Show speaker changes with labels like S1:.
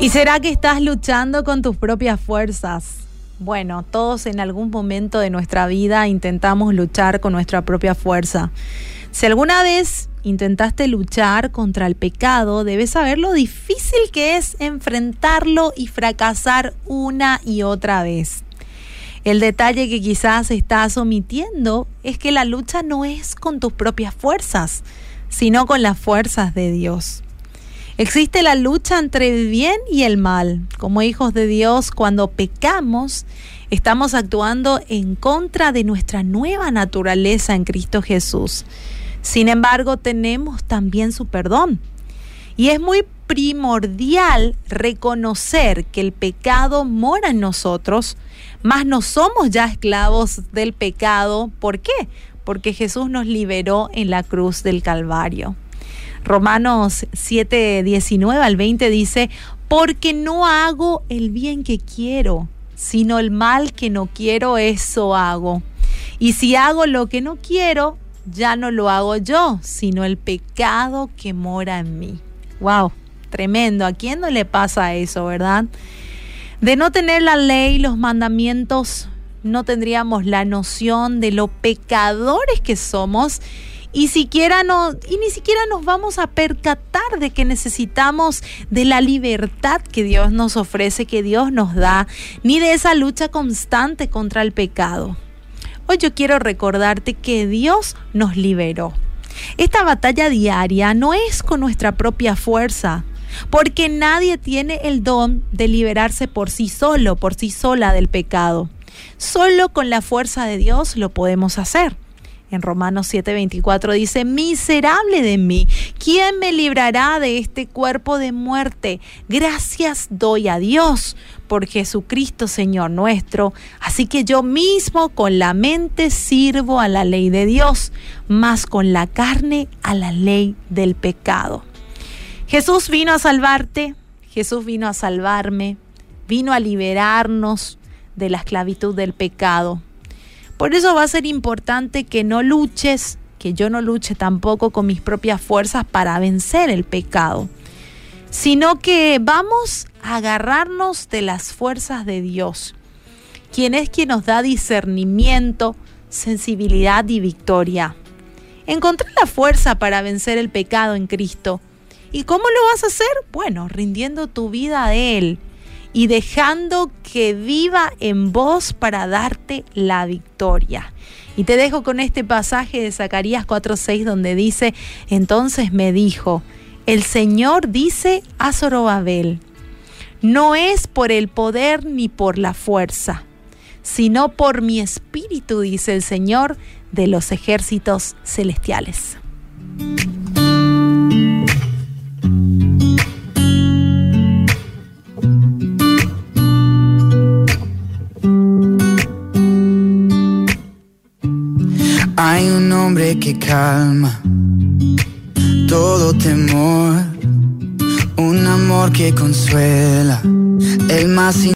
S1: ¿Y será que estás luchando con tus propias fuerzas? Bueno, todos en algún momento de nuestra vida intentamos luchar con nuestra propia fuerza. Si alguna vez intentaste luchar contra el pecado, debes saber lo difícil que es enfrentarlo y fracasar una y otra vez. El detalle que quizás estás omitiendo es que la lucha no es con tus propias fuerzas, sino con las fuerzas de Dios. Existe la lucha entre el bien y el mal. Como hijos de Dios, cuando pecamos, estamos actuando en contra de nuestra nueva naturaleza en Cristo Jesús. Sin embargo, tenemos también su perdón. Y es muy primordial reconocer que el pecado mora en nosotros, mas no somos ya esclavos del pecado. ¿Por qué? Porque Jesús nos liberó en la cruz del Calvario. Romanos 7, 19 al 20 dice, porque no hago el bien que quiero, sino el mal que no quiero, eso hago. Y si hago lo que no quiero, ya no lo hago yo, sino el pecado que mora en mí. Wow, tremendo. ¿A quién no le pasa eso, verdad? De no tener la ley, los mandamientos, no tendríamos la noción de lo pecadores que somos y siquiera ni siquiera nos vamos a percatar de que necesitamos de la libertad que Dios nos ofrece, que Dios nos da, ni de esa lucha constante contra el pecado. Hoy yo quiero recordarte que Dios nos liberó. Esta batalla diaria no es con nuestra propia fuerza, porque nadie tiene el don de liberarse por sí solo, por sí sola del pecado. Solo con la fuerza de Dios lo podemos hacer. En Romanos 7:24 dice, miserable de mí, ¿quién me librará de este cuerpo de muerte? Gracias doy a Dios por Jesucristo Señor nuestro. Así que yo mismo con la mente sirvo a la ley de Dios, más con la carne a la ley del pecado. Jesús vino a salvarte, Jesús vino a salvarme, vino a liberarnos de la esclavitud del pecado. Por eso va a ser importante que no luches, que yo no luche tampoco con mis propias fuerzas para vencer el pecado, sino que vamos a agarrarnos de las fuerzas de Dios, quien es quien nos da discernimiento, sensibilidad y victoria. Encontrar la fuerza para vencer el pecado en Cristo. ¿Y cómo lo vas a hacer? Bueno, rindiendo tu vida a Él y dejando que viva en vos para darte la victoria. Y te dejo con este pasaje de Zacarías 4:6 donde dice, entonces me dijo, el Señor dice a Zorobabel, no es por el poder ni por la fuerza, sino por mi espíritu, dice el Señor de los ejércitos celestiales.
S2: Hay un nombre que calma todo temor, un amor que consuela, el más